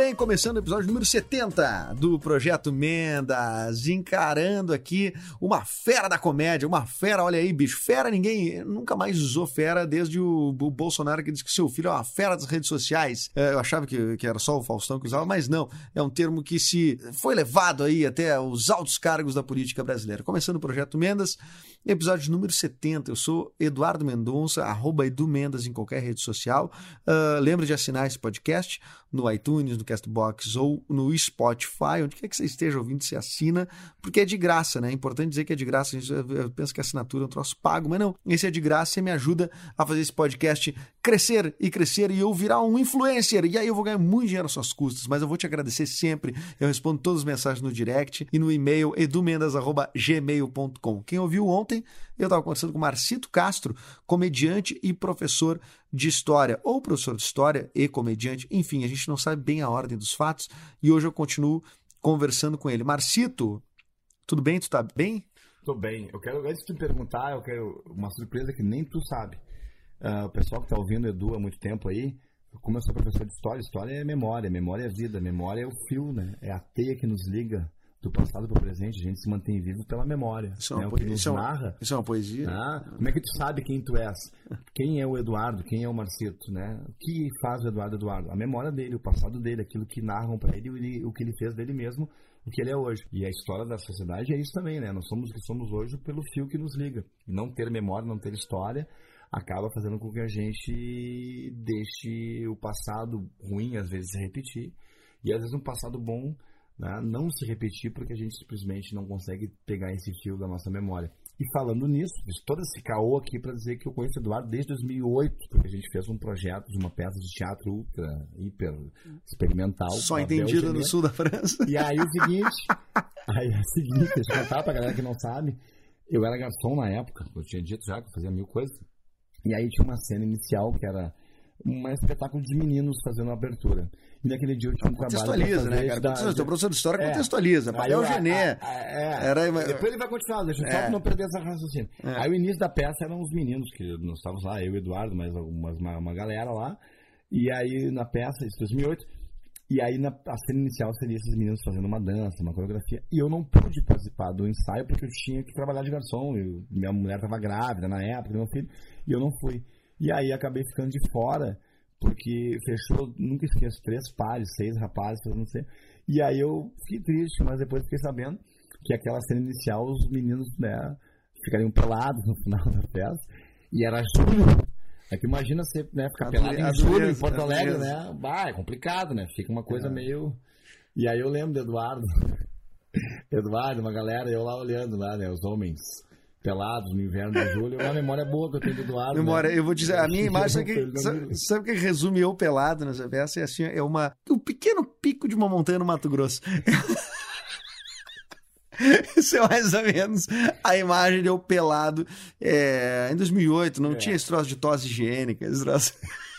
bem, começando o episódio número 70 do Projeto Mendas, encarando aqui uma fera da comédia, uma fera, olha aí, bicho, fera ninguém nunca mais usou fera desde o, o Bolsonaro que disse que seu filho é uma fera das redes sociais. É, eu achava que, que era só o Faustão que usava, mas não, é um termo que se foi levado aí até os altos cargos da política brasileira. Começando o Projeto Mendas, episódio número 70, eu sou Eduardo Mendonça, arroba Edu Mendas em qualquer rede social. Ah, lembre de assinar esse podcast no iTunes, no Castbox ou no Spotify, onde quer que você esteja ouvindo, você assina, porque é de graça, né? É importante dizer que é de graça. A gente eu penso que a assinatura é um troço pago, mas não. Esse é de graça, você me ajuda a fazer esse podcast crescer e crescer e eu virar um influencer. E aí eu vou ganhar muito dinheiro às suas custas, mas eu vou te agradecer sempre. Eu respondo todas as mensagens no direct e no e-mail edumendas.gmail.com. Quem ouviu ontem, eu estava conversando com Marcito Castro, comediante e professor de história, ou professor de história e comediante, enfim, a gente não sabe bem a ordem dos fatos, e hoje eu continuo conversando com ele. Marcito, tudo bem? Tu tá bem? Tô bem. Eu quero, antes de te perguntar, eu quero uma surpresa que nem tu sabe. Ah, o pessoal que tá ouvindo Edu há muito tempo aí, como eu sou professor de história, história é memória, memória é vida, memória é o fio, né? É a teia que nos liga do passado para o presente, a gente se mantém vivo pela memória. Isso é né? uma, que poesia, isso é narra. isso é uma poesia? Ah, como é que tu sabe quem tu és? Quem é o Eduardo? Quem é o Marcito, né? O que faz o Eduardo Eduardo? A memória dele, o passado dele, aquilo que narram para ele, ele, o que ele fez dele mesmo, o que ele é hoje. E a história da sociedade é isso também, né? Nós somos o que somos hoje pelo fio que nos liga. E não ter memória, não ter história, acaba fazendo com que a gente deixe o passado ruim, às vezes, repetir. E às vezes um passado bom né, não se repetir porque a gente simplesmente não consegue pegar esse fio da nossa memória. E falando nisso, fiz todo esse caô aqui para dizer que eu conheço o Eduardo desde 2008, porque a gente fez um projeto de uma peça de teatro ultra, hiper experimental. Só entendida no sul da França. E aí o seguinte, aí é o seguinte, deixa eu contar pra galera que não sabe, eu era garçom na época, eu tinha dito já que eu fazia mil coisas, e aí tinha uma cena inicial que era um espetáculo de meninos fazendo uma abertura. E naquele dia eu tinha um trabalho Contextualiza, né, cara? da- Contextualiza. Teu professor de história É. contextualiza. Papel Gené. a- a- é. Era- Depois ele vai continuar, deixa eu só É. pra não perder essa raciocínio. É. Aí o início da peça eram os meninos, que nós estávamos lá, eu e o Eduardo, mais algumas, uma, uma galera lá. E aí na peça, isso 2008, e aí na a cena inicial seria esses meninos fazendo uma dança, uma coreografia. E eu não pude participar do ensaio porque eu tinha que trabalhar de garçom. Eu, minha mulher estava grávida na época, meu filho, e eu não fui. E aí acabei ficando de fora, porque fechou, nunca esqueço, três pares, seis rapazes não sei. E aí eu fiquei triste, mas depois fiquei sabendo que aquela cena inicial, os meninos, né, ficariam pelados no final da festa. E era julho. É que imagina você né, ficar A pelado em julho em Porto Alegre, né? Bah, é complicado, né? Fica uma coisa É. meio. E aí eu lembro do Eduardo. Eduardo, uma galera, eu lá olhando lá, né? Os homens pelados no inverno de julho. É uma memória boa que eu tenho do Eduardo. né? Memória, eu vou dizer, a minha imagem, sabe que, sabe, que resume eu pelado nessa peça? É assim, é uma, um pequeno pico de uma montanha no Mato Grosso. Isso é mais ou menos a imagem de eu pelado é, em 2008. Não É. tinha esse troço de tosse higiênica. Esse troço...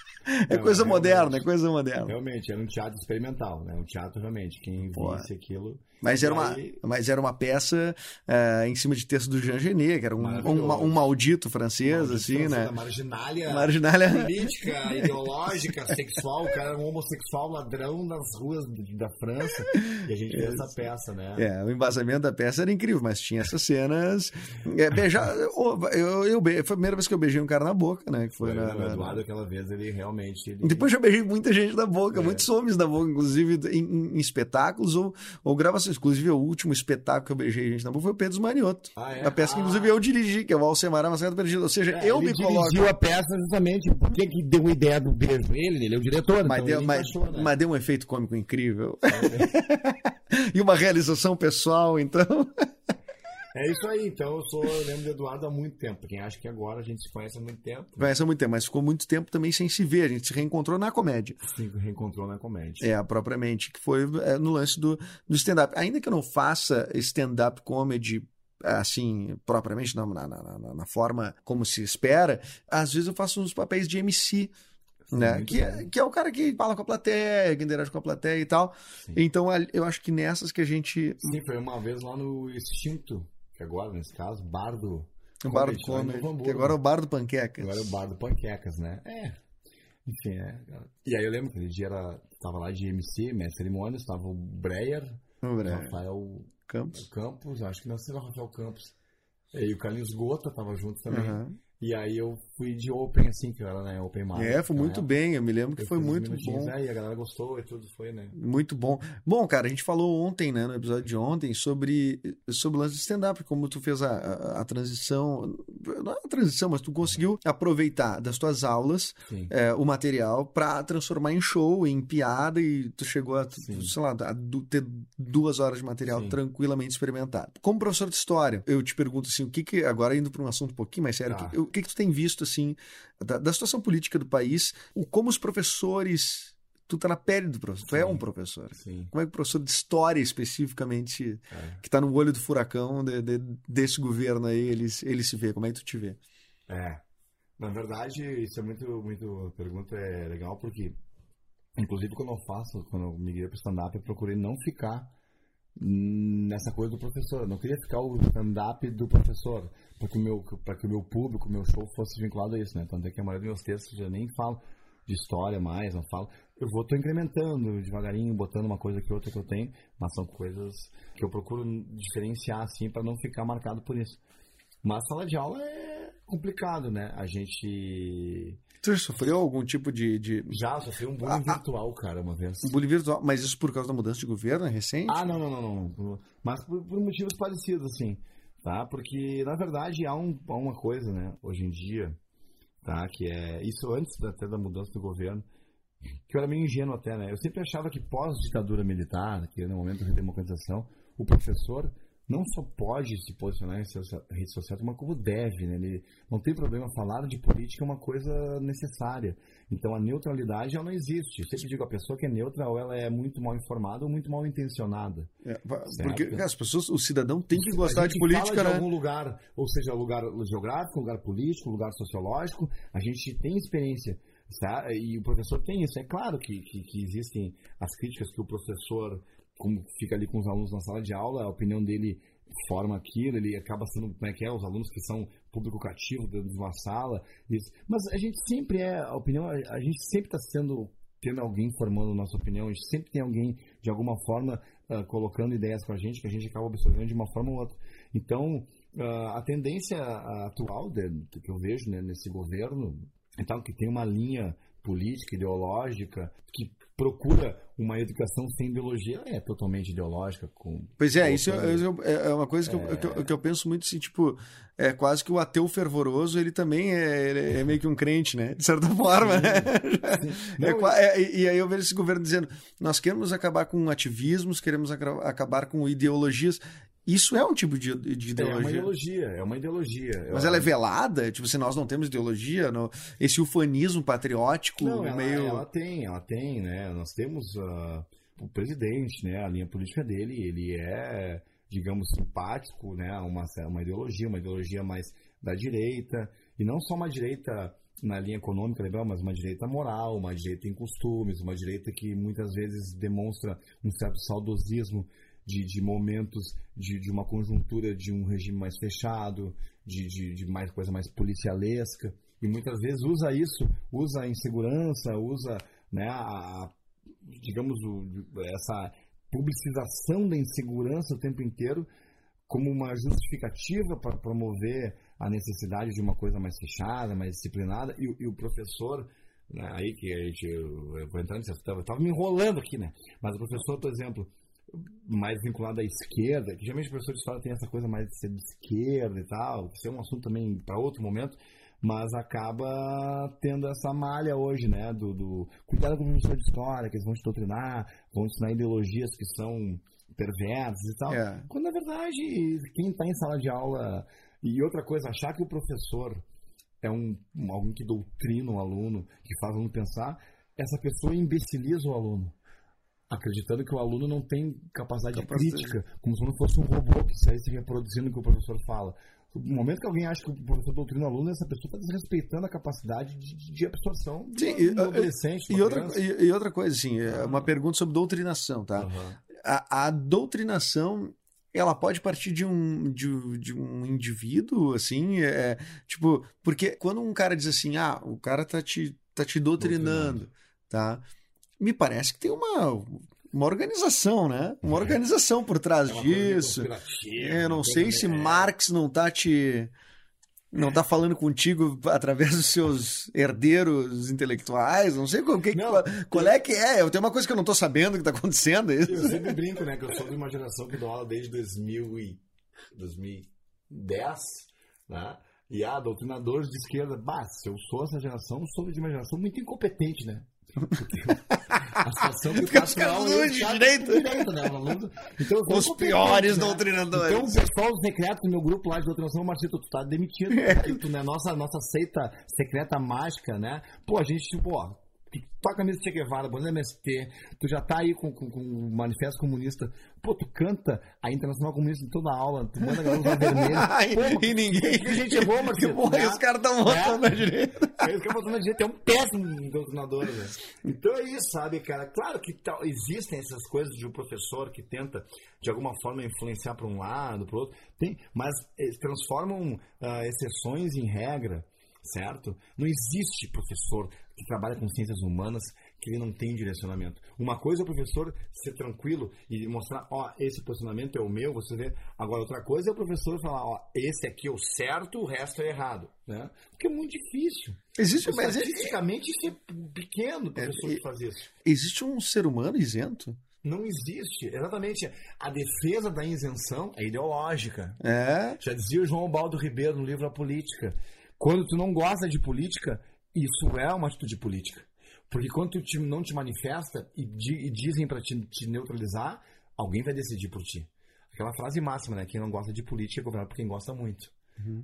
É Não, coisa realmente. moderna, é coisa moderna. Realmente, era um teatro experimental, né? Um teatro realmente. Quem Pô. visse aquilo. Mas era, uma, aí- mas era uma peça é, em cima de texto do Jean Genet, que era um, um, um maldito francês, Maldito assim, francês, né? da marginália Marginália. política, ideológica, sexual, o cara era um homossexual ladrão nas ruas da França. E a gente fez essa peça, né? É, o embasamento da peça era incrível, mas tinha essas cenas. É, beijar. Eu, eu, eu foi a primeira vez que eu beijei um cara na boca, né? Que foi Foi, na, na- Eduardo, aquela vez, ele realmente. Ele... Depois já beijei muita gente na boca, É. muitos homens na boca, inclusive em- em espetáculos ou, ou gravações. Inclusive, o último espetáculo que eu beijei gente na boca foi o Pedro Manioto. Ah, é? A peça que, Ah. inclusive, eu dirigi, que é o Alcemar Amassado Perdido. Ou seja, É, eu ele me coloco. dirigiu a peça justamente porque que deu a ideia do beijo. Ele, ele é o diretor, Mas, então deu, ele mas, encaixou, né? mas deu um efeito cômico incrível. e uma realização pessoal, então. É isso aí, então eu sou, eu lembro do Eduardo há muito tempo. Quem acha que agora a gente se conhece há muito tempo, Conhece há muito tempo, mas ficou muito tempo também sem se ver. A gente se reencontrou na comédia. se reencontrou na comédia. É, propriamente, que foi é, no lance do, do stand-up. Ainda que eu não faça stand-up comedy assim, propriamente na, na, na- na forma como se espera, às vezes eu faço uns papéis de MC, né? Que é, que é o cara que fala com a plateia, que interage com a plateia e tal. Sim. Então eu acho que nessas que a gente. Sim, foi uma vez lá no Extinto, agora, nesse caso, Bardo. O bar do Comedy, que agora é o bar do Panquecas. Agora é o bar do Panquecas, né? É. Enfim, é. E aí eu lembro que aquele dia era, tava lá de MC, mestre de cerimônias, tava o Breyer, Vamos ver, Rafael Campos. Campos, acho que não sei lá, Rafael Campos. E aí o Carlinhos Gota tava junto também. Aham. E aí eu fui de open, assim, que era, né? Open mic. É, foi muito né? bem. Eu me lembro que Eu foi muito bom. Aí a galera gostou e tudo foi, né? Muito bom. Bom, cara, a gente falou ontem, né, no episódio de ontem, sobre, sobre o lance de stand-up, como tu fez a, a, a transição, não é a transição, mas tu conseguiu aproveitar das tuas aulas é, o material pra transformar em show, em piada, e tu chegou a, Sim. sei lá, a ter duas horas de material Sim. tranquilamente experimentado. Como professor de história, eu te pergunto assim, o que que, agora indo para um assunto um pouquinho mais sério, Tá. que- o que que tu tem visto, assim, da, da situação política do país, o, como os professores... Tu tá na pele do professor, tu é Sim. um professor. Sim. Como é que o professor de história, especificamente, É. que está no olho do furacão de- de- desse governo aí, ele, ele se vê? Como é que tu te vê? É. Na verdade, isso é muito, muito. A pergunta é legal porque, inclusive, quando eu faço, quando eu migrei para stand-up, eu procurei não ficar nessa coisa do professor. Eu não queria ficar o stand-up do professor, meu, para que o meu público, o meu show fosse vinculado a isso, né? Tanto é que a maioria dos meus textos já nem falo de história mais, não falo. Eu vou tô incrementando devagarinho, botando uma coisa que outra que eu tenho, mas são coisas que eu procuro diferenciar assim para não ficar marcado por isso. Mas sala de aula é complicado, né? A gente já sofreu algum tipo de, de já sofreu um bullying Ah, ah. virtual, cara, uma vez. bullying virtual? Mas isso por causa da mudança de governo, é recente? Ah, não, não, não, não. Mas por, por motivos parecidos, assim, tá? Porque, na verdade, há, um, há uma coisa, né, hoje em dia, tá? Que é isso antes da- até da mudança do governo, que eu era meio ingênuo até, né? Eu sempre achava que pós-ditadura militar, que no momento de democratização, o professor não só pode se posicionar em socia- rede social, mas como deve, né? Ele não tem problema falar de política é uma coisa necessária. Então a neutralidade ela não existe. Eu sempre digo a pessoa que é neutra ou ela é muito mal informada ou muito mal intencionada. É, Certo. porque cara, as pessoas, o cidadão tem que gostar de política, fala de né? algum lugar, ou seja, lugar geográfico, lugar político, lugar sociológico, a gente tem experiência. Tá? E o professor tem isso. É claro que, que, que existem as críticas que o professor, como fica ali com os alunos na sala de aula, a opinião dele forma aquilo, ele acaba sendo, como é que é, os alunos que são público cativo dentro de uma sala. Isso. Mas a gente sempre é, a opinião, a gente sempre está sendo, tendo alguém formando nossa opinião, a gente sempre tem alguém, de alguma forma, ah, colocando ideias com a gente, que a gente acaba absorvendo de uma forma ou outra. Então, ah, a tendência atual de- que eu vejo né, nesse governo tal que tem uma linha política, ideológica, que procura uma educação sem ideologia, é totalmente ideológica. Com, Pois é, isso colocando- é, é uma coisa que, eu, que, eu, que eu penso muito assim, tipo, é quase que o ateu fervoroso, ele também é, é meio que um crente, né? De certa forma, né? Não, É é, e, aí eu vejo esse governo dizendo, nós queremos acabar com ativismos, queremos aca- acabar com ideologias. Isso é um tipo de, de É uma ideologia. ideologia, é uma ideologia. Mas ela é velada? Tipo, se nós não temos ideologia, esse ufanismo patriótico Não, ela, meio... ela tem, ela tem, né? Nós temos ah, o presidente, né? A linha política dele, ele é, digamos, simpático, né? Uma, uma ideologia, uma ideologia mais da direita, e não só uma direita na linha econômica, legal, mas uma direita moral, uma direita em costumes, uma direita que muitas vezes demonstra um certo saudosismo de, de momentos de, de uma conjuntura de um regime mais fechado, de, de, de mais coisa mais policialesca, e muitas vezes usa isso, usa a insegurança, usa né, a, digamos, essa publicização da insegurança o tempo inteiro como uma justificativa para promover a necessidade de uma coisa mais fechada, mais disciplinada, e, e o professor, né, aí que a gente, eu, eu entrando, eu estava me enrolando aqui, né? Mas o professor, por exemplo, mais vinculado à esquerda, que geralmente o professor de história tem essa coisa mais de ser de esquerda e tal, isso é um assunto também para outro momento, mas acaba tendo essa malha hoje, né, do, do cuidado com o professor de história, que eles vão te doutrinar, vão ensinar ideologias que são perversas e tal. É. Quando na verdade, quem está em sala de aula. E outra coisa, achar que o professor é um, um- alguém que doutrina o aluno, que faz o aluno pensar, essa pessoa imbeciliza o aluno. Acreditando que o aluno não tem capacidade, Capacidade. crítica, como se não fosse um robô que saísse reproduzindo o que o professor fala. No momento que alguém acha que o professor doutrina o aluno, essa pessoa está desrespeitando a capacidade de, de- de absorção do, Sim, do adolescente. de E outra, e, e outra coisa, assim, é uma pergunta sobre doutrinação, tá? Aham. A, a doutrinação, ela pode partir de um, de, de um indivíduo, assim, é, tipo, porque quando um cara diz assim, ah, o cara tá te, tá te doutrinando, tá? Me parece que tem uma, uma organização, né? Uma organização por trás É disso. Eu não uma sei coisa se meio- Marx não tá te. Não tá falando contigo através dos seus herdeiros intelectuais, não sei qual, que, Não, qual, é que é. Eu tenho uma coisa que eu não tô sabendo que tá acontecendo. é isso. Eu sempre brinco, né? Que eu sou de uma geração que dou aula desde 2000 e 2010, né? E há doutrinadores de esquerda, bah, se eu sou essa geração, eu sou de uma geração muito incompetente, né? Porque a situação que Porque não eu de faço direita. direita, né? Então, Os piores né? doutrinadores. Então, o pessoal secreto do meu grupo lá de doutrinação, Marcito, tu tá demitido. É. Tu, né? Nossa, nossa seita secreta mágica, né? Pô, a gente, tipo, ó, tu toca de Che Guevara, banda MST, tu já tá aí com, com, com o manifesto comunista. Pô, tu canta a Internacional Comunista em toda a aula, tu manda a galera. Pô, e, ninguém. que gente é boa, Marcelo, Porra, né? os caras estão votando na direita. Aí os caras botando na direita é um péssimo doutrinador, né? Então é isso, sabe, cara? Claro que tal- existem essas coisas de um professor que tenta, de alguma forma, influenciar para um lado, para outro, tem, mas eles transformam ah, exceções em regra, certo? Não existe professor que trabalha com ciências humanas que ele não tem direcionamento. Uma coisa é o professor ser tranquilo e mostrar, ó, esse posicionamento é o meu, você vê. Agora, outra coisa é o professor falar, ó, esse aqui é o certo, o resto é errado, né? Porque é muito difícil. Existe, mas é- Estatisticamente, isso é pequeno o professor É, que faz isso. existe um ser humano isento? Não existe. Exatamente. A defesa da isenção é ideológica. É. Já dizia o João Baldo Ribeiro no livro A Política. Quando tu não gosta de política, isso é uma atitude política. Porque quando tu te- não te manifesta e, di- e dizem para te, te neutralizar, alguém vai decidir por ti. Aquela frase máxima, né? Quem não gosta de política é governado por quem gosta muito.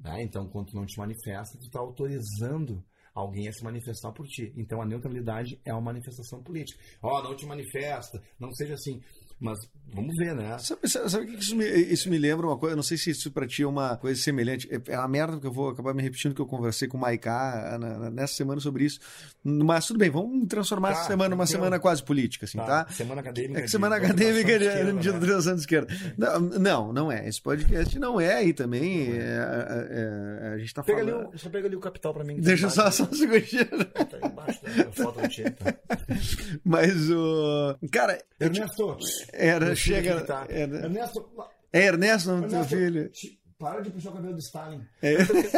Né? Então, quando tu não te manifesta, tu está autorizando alguém a se manifestar por ti. Então, a neutralidade é uma manifestação política. Ó, não te manifesta, não seja assim. Mas vamos ver, né? Sabe, sabe, que isso me, isso me lembra uma coisa? Eu não sei se isso pra ti é uma coisa semelhante. É é uma merda porque eu vou acabar me repetindo que eu conversei com o Maiká nessa semana sobre isso. Mas tudo bem, vamos transformar Tá, essa semana numa semana quase política, assim, tá? Semana acadêmica. É que semana de acadêmica de, doutrinação de esquerda, né? doutrinação de esquerda. Não, não, não é. Esse podcast não é aí também. é, é, é, a gente tá Pega ali falando. o, só pega ali o capital pra mim. que Deixa tá só, só um segundinho. Tá embaixo, né? A foto do tá? Mas o. Cara, Ernesto. Era. Chega. tá. Era, Ernesto. é Ernesto o nome do teu filho? Para de puxar o cabelo do Stalin. É.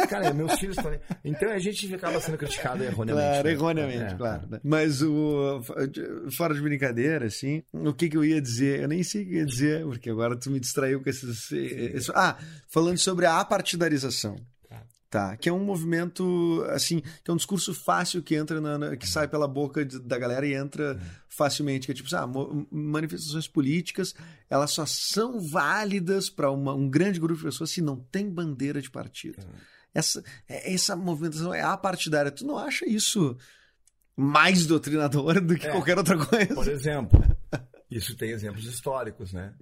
Cara, meus filhos ali. Então a gente acaba sendo criticado erroneamente. Claro, né? erroneamente, É. claro. né? Mas o. Fora de brincadeira, assim, o que, que eu ia dizer? Eu nem sei o que eu ia dizer, porque agora tu me distraiu com esses. esse- ah, falando sobre a apartidarização. Tá, que é um movimento, assim, que é um discurso fácil que entra na, na- que sai pela boca de- da galera e entra facilmente, que é tipo, ah, mo- manifestações políticas, elas só são válidas para um grande grupo de pessoas se não tem bandeira de partido. Essa, é- essa movimentação é apartidária. Tu não acha isso mais doutrinador do que É. qualquer outra coisa? Por exemplo, isso tem exemplos históricos, né?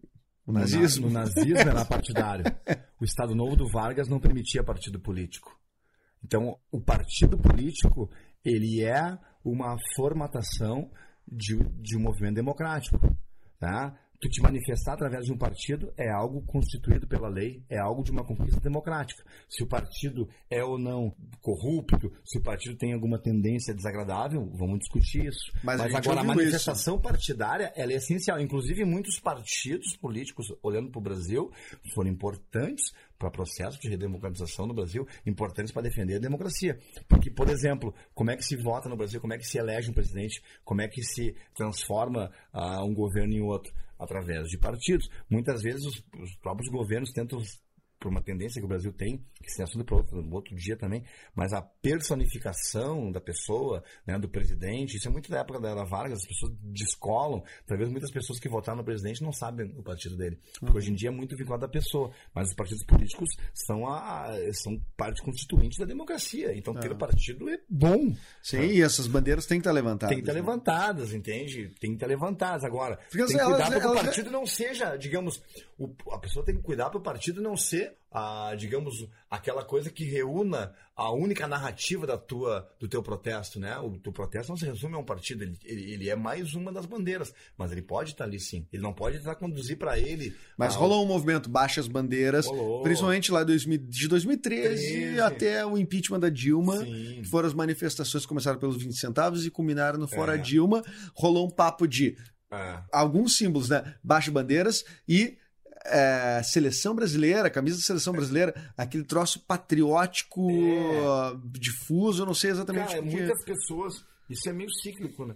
O nazismo. No nazismo era partidário. O Estado Novo do Vargas não permitia partido político. Então, o partido político, ele é uma formatação de, de um movimento democrático. Tá? Tu te manifestar através de um partido é algo constituído pela lei, é algo de uma conquista democrática. Se o partido é ou não corrupto, se o partido tem alguma tendência desagradável, vamos discutir isso. Mas a Mas, gente agora a manifestação partidária ela é essencial. Inclusive, muitos partidos políticos, olhando para o Brasil, foram importantes para o processo de redemocratização no Brasil, importantes para defender a democracia. Porque, por exemplo, como é que se vota no Brasil, como é que se elege um presidente, como é que se transforma ah, um governo em outro? Através de partidos. Muitas vezes os, os próprios governos tentam por uma tendência que o Brasil tem, que se é assunto para outro, outro dia também, mas a personificação da pessoa, né, do presidente, isso é muito da época da Era Vargas, as pessoas descolam, talvez muitas pessoas que votaram no presidente não sabem o partido dele, porque hoje em dia é muito vinculado à pessoa, mas os partidos políticos são, a, são parte constituinte da democracia, então ter partido é bom. Sim, e essas bandeiras têm que estar levantadas. Tem que estar né? levantadas, entende? Tem que estar levantadas. Agora, Porque tem que elas- cuidar para que o elas- partido não seja, digamos, o- a pessoa tem que cuidar para o partido não ser, a, digamos, aquela coisa que reúna a única narrativa da tua, do teu protesto, né? O teu protesto não se resume a um partido, ele, ele, ele é mais uma das bandeiras, mas ele pode estar ali sim. Ele não pode tentar conduzir para ele. Mas a- rolou um movimento Baixa as Bandeiras, Rolou. principalmente lá em 2000 de 2013 13. até o impeachment da Dilma, Sim. que foram as manifestações que começaram pelos 20 centavos e culminaram no Fora É. Dilma. Rolou um papo de É. alguns símbolos, né? Baixa bandeiras e é, seleção brasileira, camisa da seleção brasileira, aquele troço patriótico É. difuso, eu não sei exatamente Cara, o que. muitas pessoas. Isso é meio cíclico, né?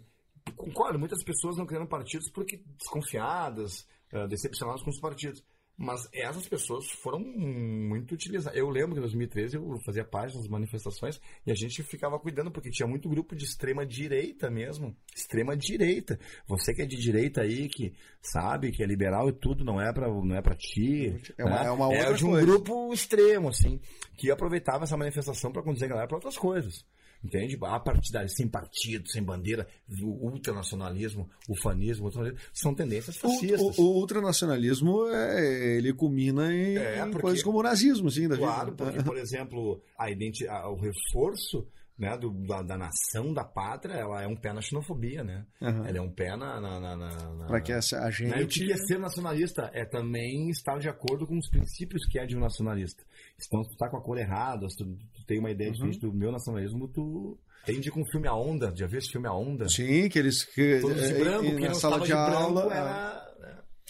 Concordo, muitas pessoas não criando partidos porque desconfiadas, eh, decepcionadas com os partidos. Mas essas pessoas foram muito utilizadas. Eu lembro que em 2013 eu fazia das manifestações e a gente ficava cuidando, porque tinha muito grupo de extrema direita mesmo. Extrema direita. Você que é de direita aí, que sabe que é liberal e tudo, não é pra, não é pra ti. É uma- né? é uma outra de um coisa. grupo extremo, assim, que aproveitava essa manifestação para conduzir a galera para outras coisas. Entende? A partidária, sem partido, sem bandeira, o ultranacionalismo, o fanismo, o são tendências O, fascistas. o, o ultranacionalismo, é, ele culmina em, É, em porque- coisas como o nazismo, assim, da Claro, vida. porque, por exemplo, a a- o reforço né, do- da, da nação, da pátria, ela é um pé na xenofobia, né? Aham. Ela é um pé na... na, na, na- Para que essa, a Né? E o gente... que é ser nacionalista? É também estar de acordo com os princípios que é de um nacionalista. Então, se tu tá com a cor errada, se tu, tu tem uma ideia Uhum. diferente do meu nacionalismo, tu... Tem de com o filme A Onda, já viu esse filme A Onda? Sim, que eles... Que, Todos de é, branco, e quem na sala de, de, branco aula... era...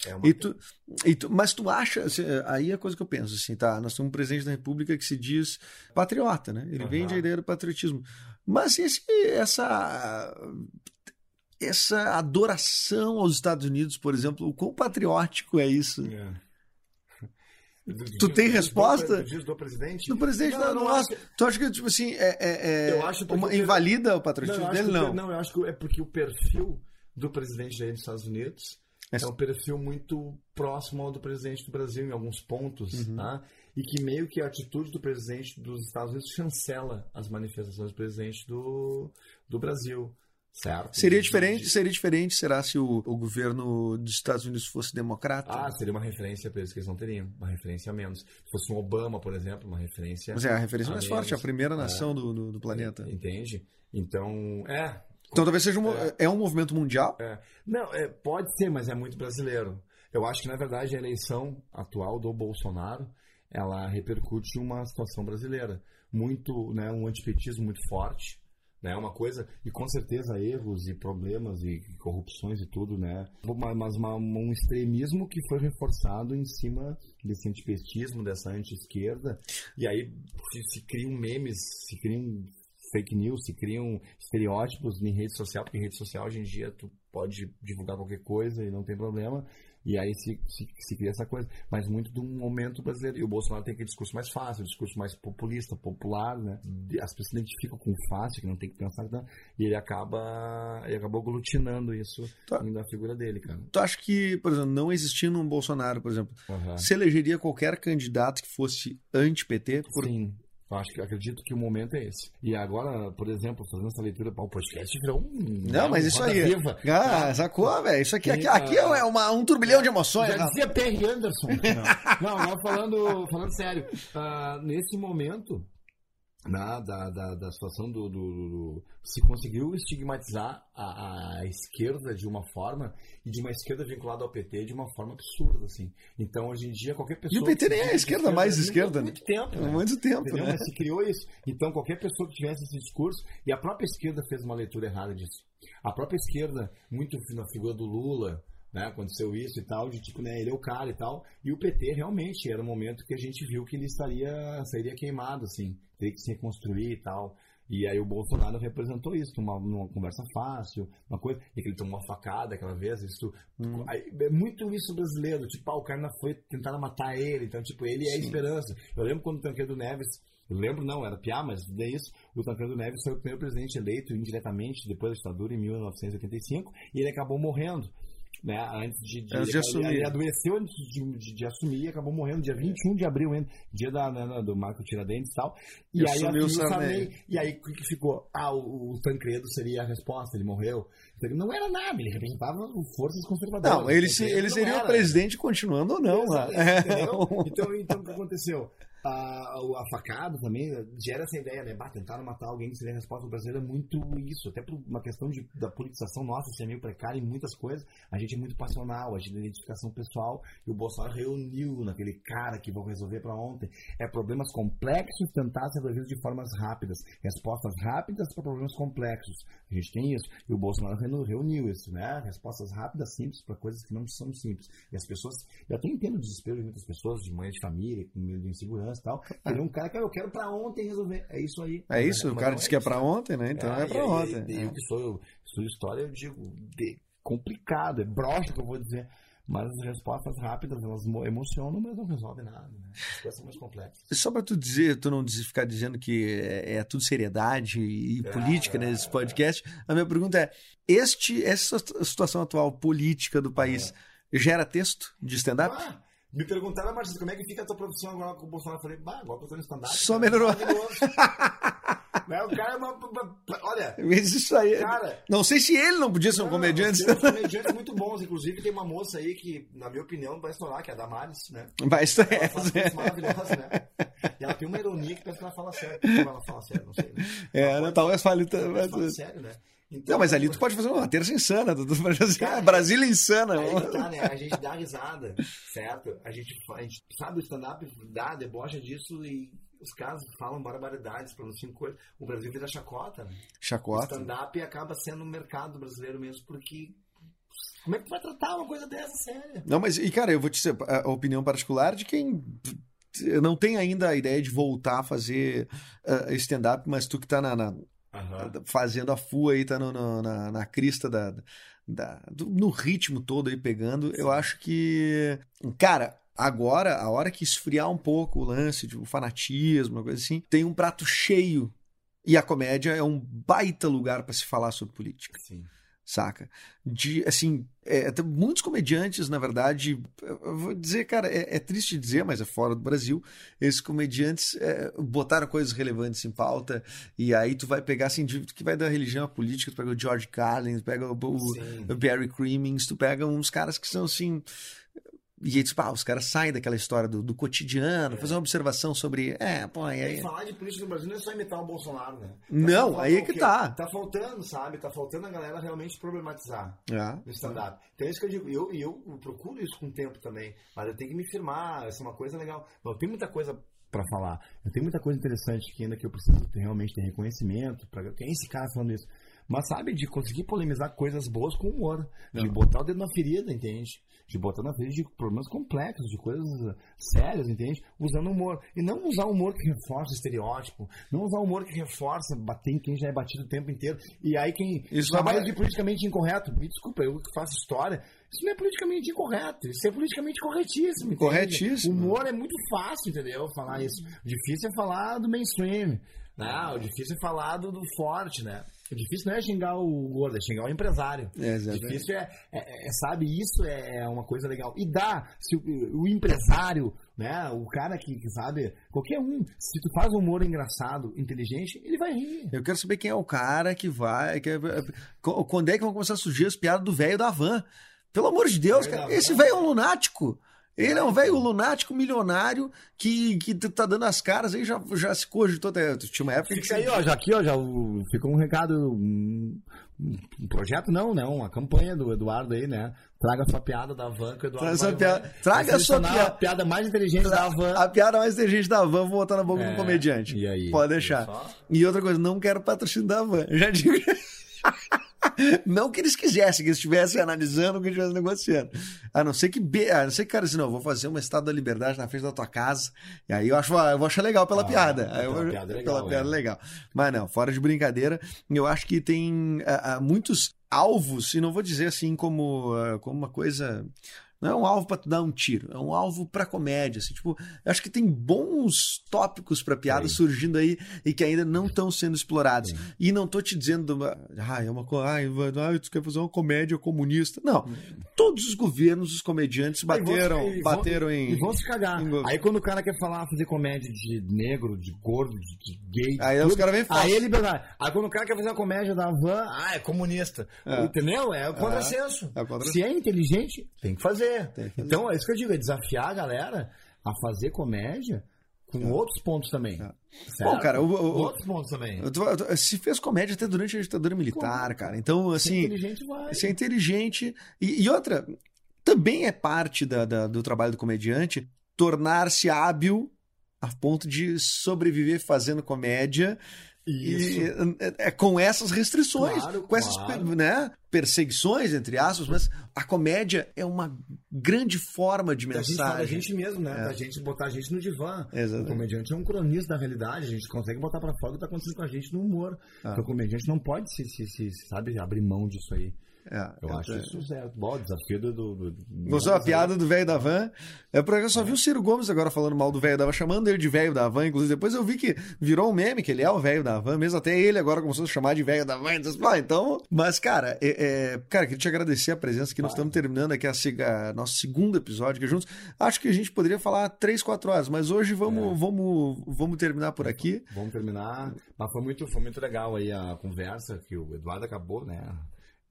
É. E tu, e tu- mas tu acha, assim, aí é a coisa que eu penso, assim, tá? Nós temos um presidente da República que se diz patriota, né? Ele Aham. vende a ideia do patriotismo. Mas esse, essa, essa adoração aos Estados Unidos, por exemplo, o quão patriótico é isso? É. Tu tem Diz do- resposta? Do presidente? Do presidente, não, não, acho. Tu acha que, tipo assim, é, é- é Eu acho uma, o invalida o patriotismo dele? que Não. não, eu acho que é porque o perfil do presidente aí dos Estados Unidos É- é um perfil muito próximo ao do presidente do Brasil em alguns pontos, Uhum. tá? E que meio que a atitude do presidente dos Estados Unidos chancela as manifestações do presidente do, do Brasil, certo? Seria diferente, seria diferente, será, se o, o governo dos Estados Unidos fosse democrata? Ah, seria uma referência para eles que eles não teriam, uma referência a menos. Se fosse um Obama, por exemplo, uma referência. Mas é a referência a mais forte, a menos. primeira nação do, do, do planeta. Entende? Então, é, Então talvez seja um, é. um movimento mundial. É. Não, é, pode ser, mas é muito brasileiro. Eu acho que, na verdade, a eleição atual do Bolsonaro, ela repercute uma situação brasileira. Muito, né, um antipetismo muito forte, né, uma coisa, e com certeza erros e problemas e corrupções e tudo, né, ma- mas uma- um extremismo que foi reforçado em cima desse antipetismo, dessa anti-esquerda, e aí se, se criam memes, se criam fake news, se criam estereótipos em rede social, porque em rede social hoje em dia tu pode divulgar qualquer coisa e não tem problema. E aí se, se, se cria essa coisa. Mas muito de um momento brasileiro. E o Bolsonaro tem aquele discurso mais fácil, o discurso mais populista, popular, né? As pessoas se identificam com fácil, que não tem que pensar. Né? E ele acaba. Ele acabou aglutinando isso Tá. na figura dele, cara. Tu acha que, por exemplo, não existindo um Bolsonaro, por exemplo, Aham. se elegeria qualquer candidato que fosse anti-PT? Por... Sim. Eu acho que acredito que o momento é esse. E agora, por exemplo, fazendo essa leitura para o podcast, virou um. Não, né, mas um isso aí. Viva. Ah, sacou, velho? Isso aqui, aqui, aqui ah. é uma, um turbilhão de emoções. Já Rafa. dizia Perry Anderson. Não, não, não, falando, falando sério. ah, nesse momento né, da, da, da situação do, do- do- Se conseguiu estigmatizar a, a esquerda de uma forma e de uma esquerda vinculada ao PT de uma forma absurda, assim. Então, hoje em dia, qualquer pessoa... E o PT nem é a de esquerda mais esquerda, né? muito tempo, né? muito tempo, né? Mas se criou isso. Então, qualquer pessoa que tivesse esse discurso, e a própria esquerda fez uma leitura errada disso. A própria esquerda, muito na figura do Lula, né, aconteceu isso e tal, de tipo, né, ele é o cara e tal. E o PT realmente era um momento que a gente viu que ele estaria, sairia queimado, assim, teria que se reconstruir e tal. E aí o Bolsonaro representou isso numa, numa conversa fácil, uma coisa, e que ele tomou uma facada aquela vez, isso. Hum. Aí, é muito isso brasileiro, tipo, ah, o cara foi tentar matar ele, então, tipo, ele é a esperança. Eu lembro quando o Tancredo Neves. Eu lembro, não, era piá, mas é isso. O Tancredo Neves foi o primeiro presidente eleito indiretamente depois da ditadura em 1985 e ele acabou morrendo né? Antes de, de, Antes de ele, assumir. ele adoeceu antes de, de, de assumir e acabou morrendo dia 21 de abril, ainda, dia da, né, do Marco Tiradentes e tal. E, E aí assumiu o Sarney. E aí que ficou? Ah, o, o Tancredo seria a resposta, ele morreu. Não era nada, ele representava forças conservadoras. Não, ele, se, ele seria o presidente continuando ou não. É. Então, então o que aconteceu? A, a facada também gera essa ideia, né? Bah, tentaram matar alguém que seria a resposta brasileira é muito isso. Até por uma questão de, da politização nossa ser meio precária em muitas coisas. A gente é muito passional, a gente tem identificação pessoal. E o Bolsonaro reuniu naquele cara que vão resolver para ontem. É problemas complexos tentar ser resolvidos de formas rápidas. Respostas rápidas para problemas complexos. A gente tem isso. E o Bolsonaro reuniu, isso, né? Respostas rápidas, simples para coisas que não são simples. E as pessoas. Eu até entendo o desespero de muitas pessoas, de mães de família, com medo de insegurança e tal. Ele é um cara que eu quero para ontem resolver. É isso aí. É isso, o cara não disse é que é pra ontem, né? Então é, e pra aí, ontem. Eu, que sou, eu estudo história, eu digo, de- complicado, é broxa que eu vou dizer. Mas as respostas rápidas, elas mo- emocionam, mas não resolvem nada. Né? As coisas são mais complexas. Só pra tu dizer, tu não ficar dizendo que é, é tudo seriedade e É, política é, nesse podcast, a minha pergunta é: este, essa situação atual política do país gera texto de stand-up? Ah, me perguntaram, Marcos, como é que fica a tua profissão agora com o Bolsonaro? Eu falei, bah, agora que eu tô no stand-up. Só melhorou. maravilhoso. Né, O cara é uma. Olha, isso aí. Cara- não sei se ele não podia ser um Não, comediante. Tem comediantes muito bons. Inclusive, tem uma moça aí que, na minha opinião, vai estourar, que é a Damares, né? Mas Ela faz maravilhosas, né? E ela tem uma ironia que parece que ela fala sério. Ela fala sério, não sei. Né? É, Ela né, pode- talvez fale. ela fala sério, né? Então, Não, mas ali tu pode fazer uma terça insana. Tu pode fazer Cara, uma Brasília insana. Tá, né? A gente dá risada, certo? A gente, a gente sabe o stand-up, dá, debocha disso e os caras falam barbaridades, pronunciam coisas. O Brasil vira chacota, né? O Chacota. stand-up acaba sendo um mercado brasileiro mesmo, porque. Como é que tu vai tratar uma coisa dessa séria? Não, mas, e cara, eu vou te dizer a opinião particular de quem não tem ainda a ideia de voltar a fazer ah, stand-up, mas tu que tá na, na- fazendo a FUA aí, tá no- no- na, na crista da, da- do- no ritmo todo aí pegando, eu acho que, cara, agora, a hora que esfriar um pouco o lance de um fanatismo, uma coisa assim, tem um prato cheio. E a comédia é um baita lugar para se falar sobre política. Sim. Saca? De, assim, é, tem muitos comediantes, na verdade, eu vou dizer, cara, é, é triste dizer, mas é fora do Brasil, esses comediantes é, botaram coisas relevantes em pauta, e aí tu vai pegar, assim, de, que vai da religião à política, tu pega o George Carlin, tu pega o, o- Barry Crimmins, tu pega uns caras que são, assim... E aí, tipo, ah, os caras saem daquela história do, do cotidiano, fazer uma observação sobre. É, pô, E aí. falar de política no Brasil não é só imitar o Bolsonaro, né? Não, faltando aí é que tá. Tá faltando, sabe? Tá faltando a galera realmente problematizar. Ah, no stand-up. Então é isso que eu digo. E eu, eu procuro isso com o tempo também. Mas eu tenho que me firmar. Essa é uma coisa legal. Bom, tem muita coisa pra falar. Eu tenho muita coisa interessante que ainda que eu preciso ter, realmente ter reconhecimento. Pra, tem esse cara falando isso. Mas sabe, de conseguir polemizar coisas boas com humor. De botar o dedo na ferida, entende? De botar na ferida de problemas complexos, de coisas uh, sérias, entende? Usando humor. E não usar humor que reforça estereótipo. Não usar humor que reforça bater em quem já é batido o tempo inteiro. E aí quem Isso trabalha vai- de politicamente incorreto, me desculpa, eu que faço história, isso não é politicamente incorreto, isso é politicamente corretíssimo. entende? Corretíssimo. O humor é muito fácil, entendeu? Falar isso. O difícil é falar do mainstream. Né? O difícil é falar do, do forte, né? O difícil não é xingar o gordo, é xingar o empresário. É, difícil é, é- é, sabe, isso é uma coisa legal. E dá, se o, o empresário, né, o cara que, que sabe, qualquer um, se tu faz um humor engraçado, inteligente, ele vai rir. Eu quero saber quem é o cara que vai. que é- qu- quando é que vão começar a surgir as piadas do velho da van? Pelo amor de Deus, cara. Esse velho é um lunático. Ele é um velho lunático milionário que, que tá dando as caras aí, já, já se cogitou até. Tinha uma época que. Fica aí, ó, já aqui, ó, já ficou um recado, um, um projeto não, né, uma campanha do Eduardo aí, né, traga sua piada da van que o Eduardo Traga sua piada- traga sua piada. a piada mais inteligente da van. A piada mais inteligente da van, vou botar na boca É, do comediante. e aí? Pode deixar. Só? E outra coisa, não quero patrocínio da van. Já digo. Não que eles quisessem, que eles estivessem analisando, que eles estivessem negociando. A não ser que, be- a não ser que, cara, assim, não, eu vou fazer uma estátua da liberdade na frente da tua casa. E aí eu acho, eu vou achar legal pela Ah, piada. Eu pela vou- piada é pela legal, piada é. legal. Mas não, fora de brincadeira, eu acho que tem muitos alvos, e não vou dizer assim como, ah, como uma coisa. Não é um alvo tu dar um tiro, é um alvo pra comédia. Assim, tipo, eu acho que tem bons tópicos pra piada Tem. surgindo aí e que ainda não estão sendo explorados. E não tô te dizendo, ah, é uma coisa, ah, tu quer fazer uma comédia comunista. Não. Todos os governos, os comediantes bateram, E vão- bateram E em. vão se cagar. em Aí quando o cara quer falar, fazer comédia de negro, de gordo, de, de gay. Aí tudo, os caras vêm Aí é liberdade. Aí quando o cara quer fazer uma comédia da van, ah, é comunista. É. Entendeu? É o contrassenso. É o contrassenso. Se é inteligente, tem que. Tem que fazer. Então é isso que eu digo, é desafiar a galera a fazer comédia com outros pontos também. É. Bom, cara, o- o- outros pontos também. Se fez comédia até durante a ditadura militar, cara. Então, Se é assim. inteligente, vai. Ser inteligente. E, e outra, também é parte da- da- do trabalho do comediante tornar-se hábil a ponto de sobreviver fazendo comédia. Isso. E, é, é com essas restrições, Claro, com essas claro. né, perseguições, entre aspas, mas a comédia é uma grande forma de Da gente da mensagem. gente mesmo, né? É. Da gente botar a gente no divã. Exatamente. O comediante é um cronista da realidade, a gente consegue botar pra fora o que tá acontecendo com a gente no humor. Ah. Então, o comediante não pode se, se, se, sabe, abrir mão disso aí. É, Eu é, acho é. isso certo. Bom, o desafio do. do, Gostou a piada do velho da van? É porque eu só vi o Ciro Gomes agora falando mal do velho da van, chamando ele de velho da van. Inclusive, depois eu vi que virou um meme, que ele é o velho da van, mesmo até ele agora começou a chamar de velho da van. Então, ah, então. Mas, cara, é, é- cara, queria te agradecer a presença que nós estamos terminando aqui a, a nosso segundo episódio aqui juntos. Acho que a gente poderia falar três, quatro horas, mas hoje vamos, vamos, vamos terminar por aqui. Vamos terminar. Mas foi muito, foi muito legal aí a conversa que o Eduardo acabou, né?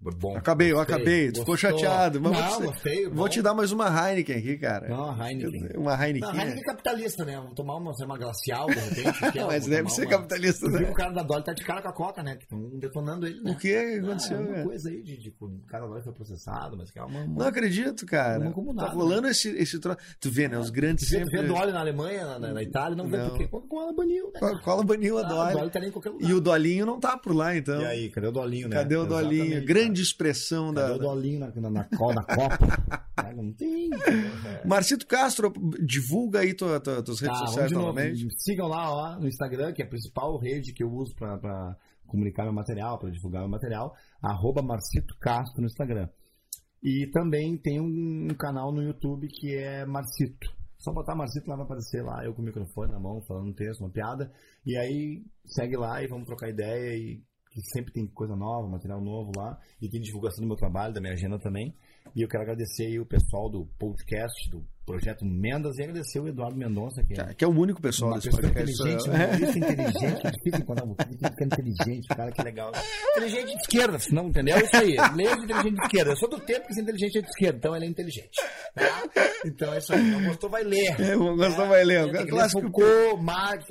Bom, Acabei, eu gostei, acabei. Tu ficou chateado. Mas Não, vou, te, gostei. vou bom. te dar mais uma Heineken aqui, cara. Não, Heineken. Uma Heineken. Não, a Heineken é capitalista, né? Vamos tomar uma, uma glacial, de repente. é, Mas vou deve ser uma- capitalista, Tu viu né? o cara da Dolly tá de cara com a Coca, né? Estão detonando ele, né? O que aconteceu, Ah, uma cara? coisa aí de, de, o cara da Dolly foi processado, mas que é uma... uma... Não acredito, cara. Não como tá nada, rolando esse, esse troço. Tu vê, né? Os grandes Você sempre. vê Dolly na Alemanha, na, na- na Itália, não vê Não. por quê? Coca-Cola baniu, né? Coca-Cola baniu a Ah, Dolly. o Dolly tá nem em qualquer lugar. E o Dolinho não tá por lá, então. E aí, cadê o Dolinho, né? Cadê o Dolinho? Exatamente, Grande expressão da. O Dolinho na, na, na, co- na Copa? É, não tem. Marcito Castro, divulga aí tua, tua, tuas redes Tá, sociais novamente. Sigam lá ó, no Instagram, que é a principal rede que eu uso pra, pra comunicar meu material, pra divulgar meu material. Arroba Marcito Castro no Instagram. E também tem um, um canal no YouTube que é Marcito. Só botar Marcito lá vai aparecer lá, eu com o microfone na mão, falando um texto, uma piada. E aí segue lá e vamos trocar ideia e que sempre tem coisa nova, material novo lá. E tem divulgação do meu trabalho, da minha agenda também. E eu quero agradecer aí o pessoal do podcast, do Projeto Mendas, e agradecer o Eduardo Mendonça, que é Que é o único pessoal desse pessoa podcast. inteligente, um humorista inteligente, tem que ficar inteligente, cara, que legal. Inteligente de esquerda, não entendeu? É isso aí. Leandro inteligente de esquerda. Eu sou do tempo que esse inteligente é de esquerda, então ele é inteligente. tá? Então é isso aí. Não gostou, vai ler. É, não gostou, vai ler. Que ler Clássico. Foucault, Marx.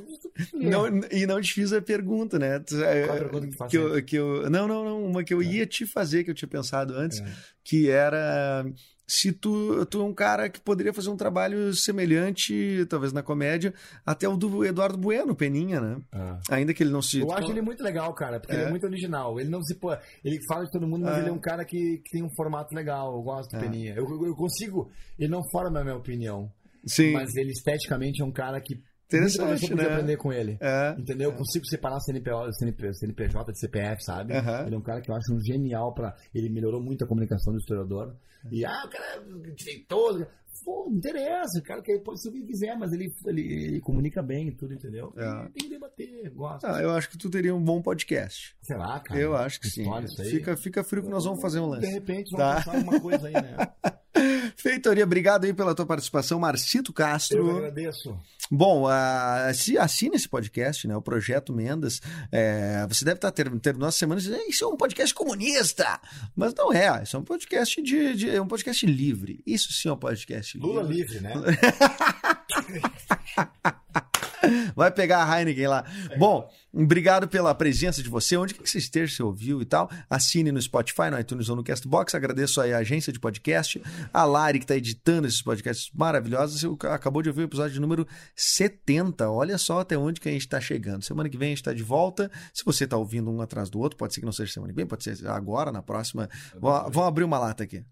Não, e não te fiz a pergunta, né? Tu, é, Qual a pergunta que que eu, que eu- Não, não, não. Uma que eu ia te fazer, que eu tinha pensado antes, que era se tu, tu é um cara que poderia fazer um trabalho semelhante, talvez na comédia, até o do Eduardo Bueno, Peninha, né? Ah. Ainda que ele não se. Eu acho ele muito legal, cara, porque ele É? é muito original. Ele não se pô, ele fala de todo mundo, mas É. ele é um cara que, que tem um formato legal. Eu gosto do É. Peninha. Eu, eu consigo. Ele não forma a minha opinião, Sim. mas ele esteticamente é um cara que Interessante, podia né? aprender com ele. É. Entendeu? Eu consigo separar CNPJ, CNP, CNPJ de CPF, sabe? Aham. Ele é um cara que eu acho um genial para Ele melhorou muito a comunicação do historiador. E, ah, o cara é direitoso. Pô, não interessa, o cara que pode ser o que quiser, mas ele, ele, ele comunica bem e tudo, entendeu? É. Tem que debater, gosta. Ah, eu acho que tu teria um bom podcast. Sei lá, cara. eu acho que sim. Fica, fica frio que nós vamos fazer um lance. De repente, Tá. vamos pensar alguma coisa aí, né? Feitoria, obrigado aí pela tua participação, Marcito Eu Castro. agradeço. Bom, ah, se assine esse podcast, né? O Projeto Mendas. É, você deve estar ter, terminando a semana e dizendo, isso é um podcast comunista. Mas não é, isso é um podcast de, de- é um podcast livre. Isso sim é um podcast livre. Lula livre, né? Vai pegar a Heineken lá. Bom, obrigado pela presença de você. Onde que você esteja, você ouviu e tal. Assine no Spotify, no iTunes ou no Castbox. Agradeço aí a agência de podcast, a Lari que está editando esses podcasts maravilhosos. Você acabou de ouvir o episódio número 70. Olha só até onde que a gente está chegando. Semana que vem a gente está de volta. Se você está ouvindo um atrás do outro, pode ser que não seja semana que vem, pode ser agora, na próxima. Vamos vamos abrir uma lata aqui.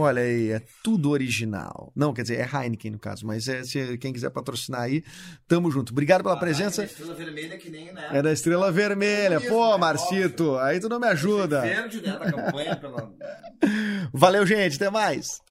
Olha aí, é tudo original. Não, quer dizer, é Heineken no caso, mas é, se quem quiser patrocinar aí, tamo junto. Obrigado pela presença. Estrela vermelha que nem, né? É da Estrela Vermelha. Pô, Marcito, aí tu não me ajuda. Verde, né? Da campanha pela... Valeu, gente, até mais.